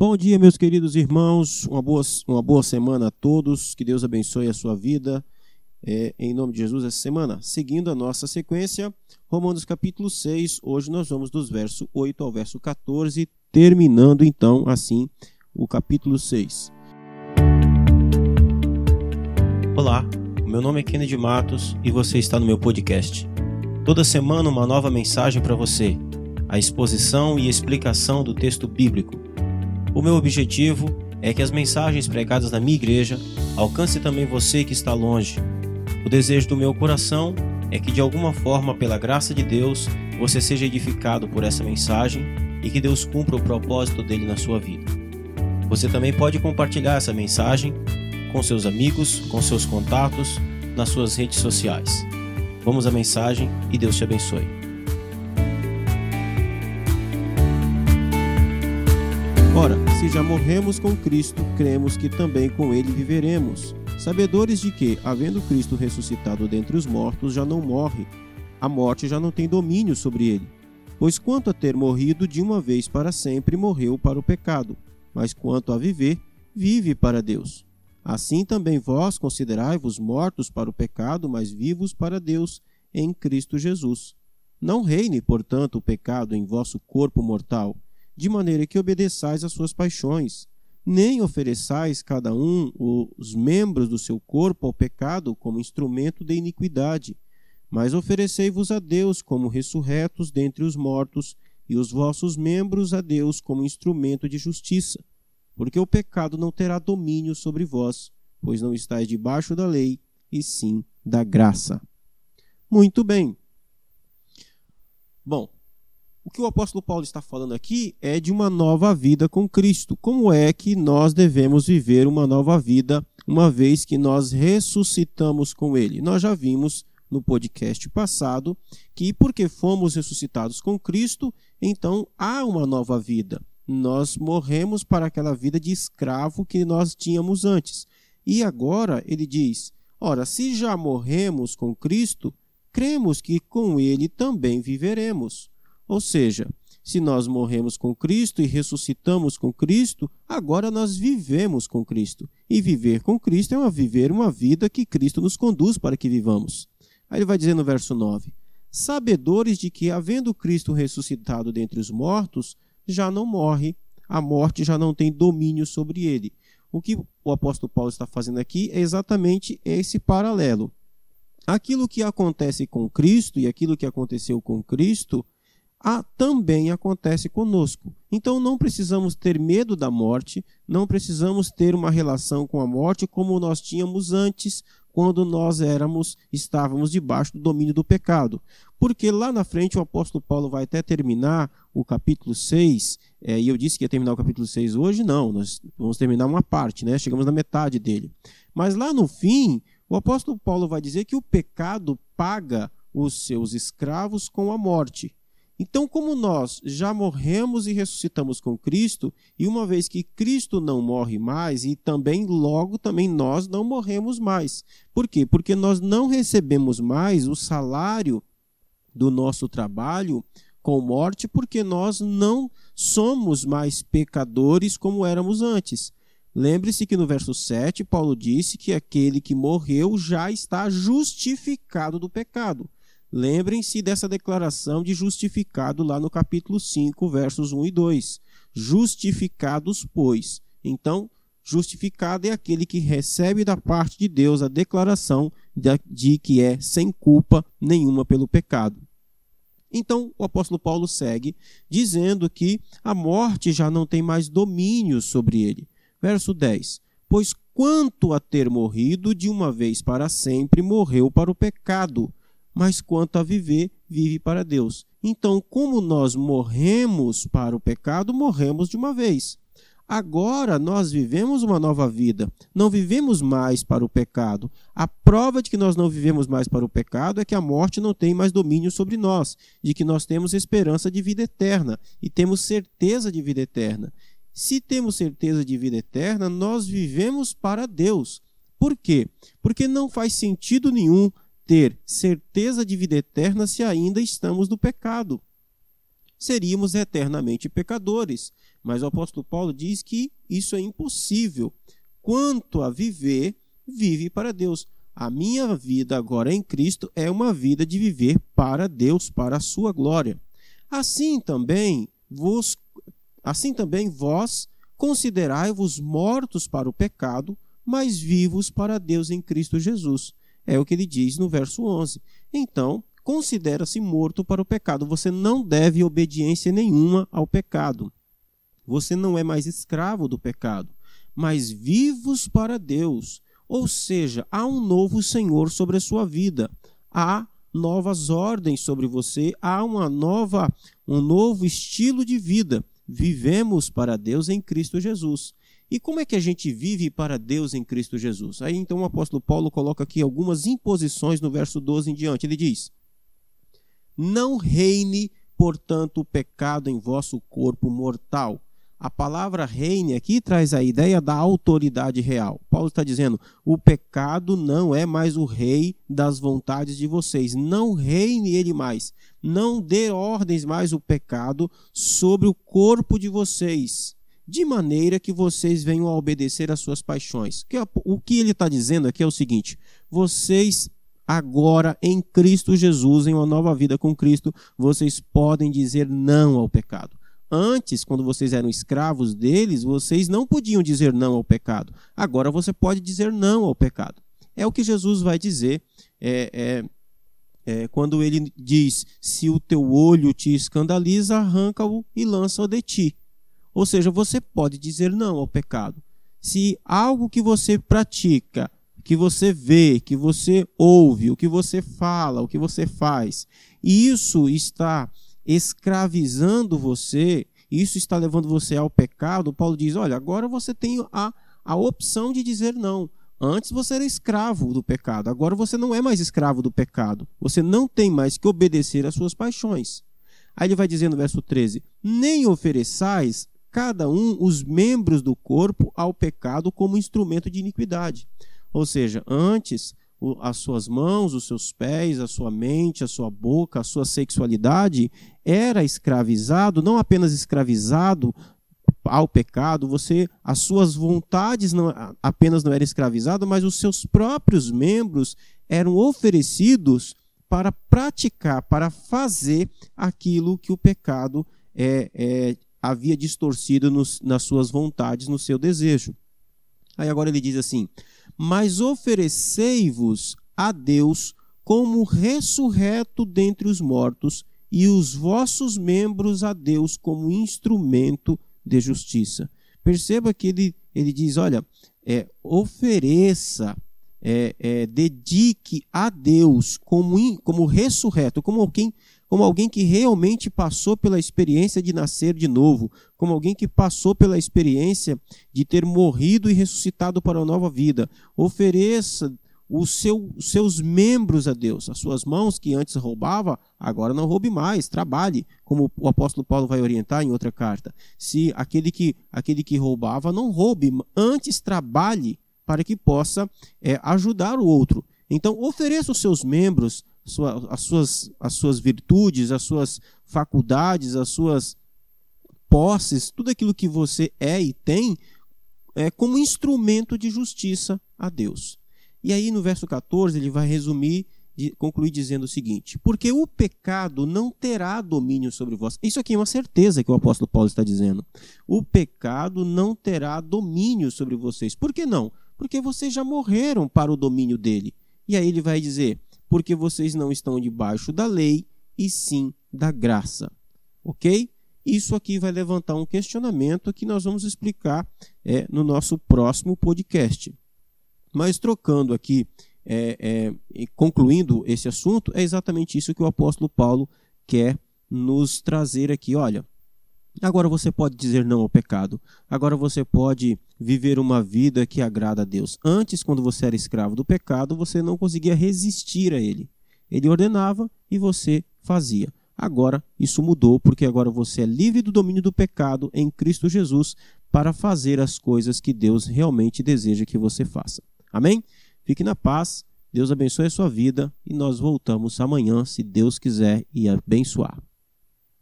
Bom dia, meus queridos irmãos. Uma boa, uma boa semana a todos. Que Deus abençoe a sua vida. É, em nome de Jesus, essa semana. Seguindo a nossa sequência, Romanos capítulo 6. Hoje nós vamos dos versos 8 ao verso 14, terminando então assim o capítulo 6. Olá, meu nome é Kennedy Matos e você está no meu podcast. Toda semana uma nova mensagem para você, a exposição e explicação do texto bíblico o meu objetivo é que as mensagens pregadas na minha igreja alcancem também você que está longe. O desejo do meu coração é que de alguma forma, pela graça de Deus, você seja edificado por essa mensagem e que Deus cumpra o propósito dele na sua vida. Você também pode compartilhar essa mensagem com seus amigos, com seus contatos, nas suas redes sociais. Vamos à mensagem e Deus te abençoe. Ora, se já morremos com Cristo, cremos que também com ele viveremos. Sabedores de que, havendo Cristo ressuscitado dentre os mortos, já não morre, a morte já não tem domínio sobre ele. Pois quanto a ter morrido de uma vez para sempre, morreu para o pecado, mas quanto a viver, vive para Deus. Assim também vós considerai-vos mortos para o pecado, mas vivos para Deus em Cristo Jesus. Não reine, portanto, o pecado em vosso corpo mortal de maneira que obedeçais às suas paixões, nem ofereçais cada um os membros do seu corpo ao pecado como instrumento de iniquidade, mas oferecei-vos a Deus como ressurretos dentre os mortos, e os vossos membros a Deus como instrumento de justiça. Porque o pecado não terá domínio sobre vós, pois não estáis debaixo da lei, e sim da graça. Muito bem. Bom, o que o apóstolo Paulo está falando aqui é de uma nova vida com Cristo. Como é que nós devemos viver uma nova vida uma vez que nós ressuscitamos com Ele? Nós já vimos no podcast passado que, porque fomos ressuscitados com Cristo, então há uma nova vida. Nós morremos para aquela vida de escravo que nós tínhamos antes. E agora ele diz: ora, se já morremos com Cristo, cremos que com Ele também viveremos. Ou seja, se nós morremos com Cristo e ressuscitamos com Cristo, agora nós vivemos com Cristo. E viver com Cristo é uma, viver uma vida que Cristo nos conduz para que vivamos. Aí ele vai dizer no verso 9: Sabedores de que, havendo Cristo ressuscitado dentre os mortos, já não morre, a morte já não tem domínio sobre ele. O que o apóstolo Paulo está fazendo aqui é exatamente esse paralelo. Aquilo que acontece com Cristo e aquilo que aconteceu com Cristo a, também acontece conosco. Então não precisamos ter medo da morte, não precisamos ter uma relação com a morte como nós tínhamos antes, quando nós éramos, estávamos debaixo do domínio do pecado. Porque lá na frente o apóstolo Paulo vai até terminar o capítulo 6, é, e eu disse que ia terminar o capítulo 6 hoje, não, nós vamos terminar uma parte, né? Chegamos na metade dele. Mas lá no fim, o apóstolo Paulo vai dizer que o pecado paga os seus escravos com a morte. Então, como nós já morremos e ressuscitamos com Cristo, e uma vez que Cristo não morre mais, e também logo também nós não morremos mais. Por quê? Porque nós não recebemos mais o salário do nosso trabalho com morte, porque nós não somos mais pecadores como éramos antes. Lembre-se que no verso 7, Paulo disse que aquele que morreu já está justificado do pecado. Lembrem-se dessa declaração de justificado lá no capítulo 5, versos 1 e 2. Justificados, pois. Então, justificado é aquele que recebe da parte de Deus a declaração de que é sem culpa nenhuma pelo pecado. Então, o apóstolo Paulo segue dizendo que a morte já não tem mais domínio sobre ele. Verso 10: Pois quanto a ter morrido de uma vez para sempre, morreu para o pecado mas quanto a viver, vive para Deus. Então, como nós morremos para o pecado, morremos de uma vez. Agora nós vivemos uma nova vida, não vivemos mais para o pecado. A prova de que nós não vivemos mais para o pecado é que a morte não tem mais domínio sobre nós, de que nós temos esperança de vida eterna e temos certeza de vida eterna. Se temos certeza de vida eterna, nós vivemos para Deus. Por quê? Porque não faz sentido nenhum ter certeza de vida eterna se ainda estamos no pecado. seríamos eternamente pecadores. Mas o apóstolo Paulo diz que isso é impossível. Quanto a viver, vive para Deus. A minha vida agora em Cristo é uma vida de viver para Deus, para a sua glória. Assim também vos assim também vós considerai-vos mortos para o pecado, mas vivos para Deus em Cristo Jesus. É o que ele diz no verso 11. Então, considera-se morto para o pecado. Você não deve obediência nenhuma ao pecado. Você não é mais escravo do pecado, mas vivos para Deus. Ou seja, há um novo Senhor sobre a sua vida. Há novas ordens sobre você, há uma nova, um novo estilo de vida. Vivemos para Deus em Cristo Jesus. E como é que a gente vive para Deus em Cristo Jesus? Aí então o apóstolo Paulo coloca aqui algumas imposições no verso 12 em diante. Ele diz: Não reine, portanto, o pecado em vosso corpo mortal a palavra reine aqui traz a ideia da autoridade real. Paulo está dizendo: o pecado não é mais o rei das vontades de vocês. Não reine ele mais. Não dê ordens mais o pecado sobre o corpo de vocês, de maneira que vocês venham a obedecer às suas paixões. O que ele está dizendo aqui é o seguinte: vocês agora em Cristo Jesus, em uma nova vida com Cristo, vocês podem dizer não ao pecado. Antes, quando vocês eram escravos deles, vocês não podiam dizer não ao pecado. Agora você pode dizer não ao pecado. É o que Jesus vai dizer é, é, é, quando ele diz: Se o teu olho te escandaliza, arranca-o e lança-o de ti. Ou seja, você pode dizer não ao pecado. Se algo que você pratica, que você vê, que você ouve, o que você fala, o que você faz, isso está escravizando você, isso está levando você ao pecado, Paulo diz: olha, agora você tem a, a opção de dizer não. Antes você era escravo do pecado, agora você não é mais escravo do pecado. Você não tem mais que obedecer às suas paixões. Aí ele vai dizer no verso 13: Nem ofereçais cada um os membros do corpo ao pecado como instrumento de iniquidade. Ou seja, antes as suas mãos, os seus pés, a sua mente, a sua boca, a sua sexualidade, era escravizado, não apenas escravizado ao pecado, você as suas vontades não apenas não eram escravizadas, mas os seus próprios membros eram oferecidos para praticar, para fazer aquilo que o pecado é, é havia distorcido nos, nas suas vontades, no seu desejo. Aí agora ele diz assim: mas oferecei-vos a Deus como ressurreto dentre os mortos, e os vossos membros a Deus como instrumento de justiça. Perceba que ele, ele diz: olha, é, ofereça, é, é, dedique a Deus como, como ressurreto, como alguém como alguém que realmente passou pela experiência de nascer de novo, como alguém que passou pela experiência de ter morrido e ressuscitado para uma nova vida. Ofereça os seu, seus membros a Deus, as suas mãos que antes roubava, agora não roube mais, trabalhe, como o apóstolo Paulo vai orientar em outra carta. Se aquele que aquele que roubava não roube, antes trabalhe para que possa é, ajudar o outro. Então ofereça os seus membros sua, as, suas, as suas virtudes, as suas faculdades, as suas posses, tudo aquilo que você é e tem, é como instrumento de justiça a Deus. E aí no verso 14 ele vai resumir, concluir dizendo o seguinte: Porque o pecado não terá domínio sobre vós. Isso aqui é uma certeza que o apóstolo Paulo está dizendo. O pecado não terá domínio sobre vocês. Por que não? Porque vocês já morreram para o domínio dele. E aí ele vai dizer: porque vocês não estão debaixo da lei, e sim da graça. Ok? Isso aqui vai levantar um questionamento que nós vamos explicar é, no nosso próximo podcast. Mas trocando aqui, é, é, concluindo esse assunto, é exatamente isso que o apóstolo Paulo quer nos trazer aqui. Olha, Agora você pode dizer não ao pecado. Agora você pode viver uma vida que agrada a Deus. Antes, quando você era escravo do pecado, você não conseguia resistir a ele. Ele ordenava e você fazia. Agora isso mudou, porque agora você é livre do domínio do pecado em Cristo Jesus para fazer as coisas que Deus realmente deseja que você faça. Amém? Fique na paz. Deus abençoe a sua vida e nós voltamos amanhã, se Deus quiser, e abençoar.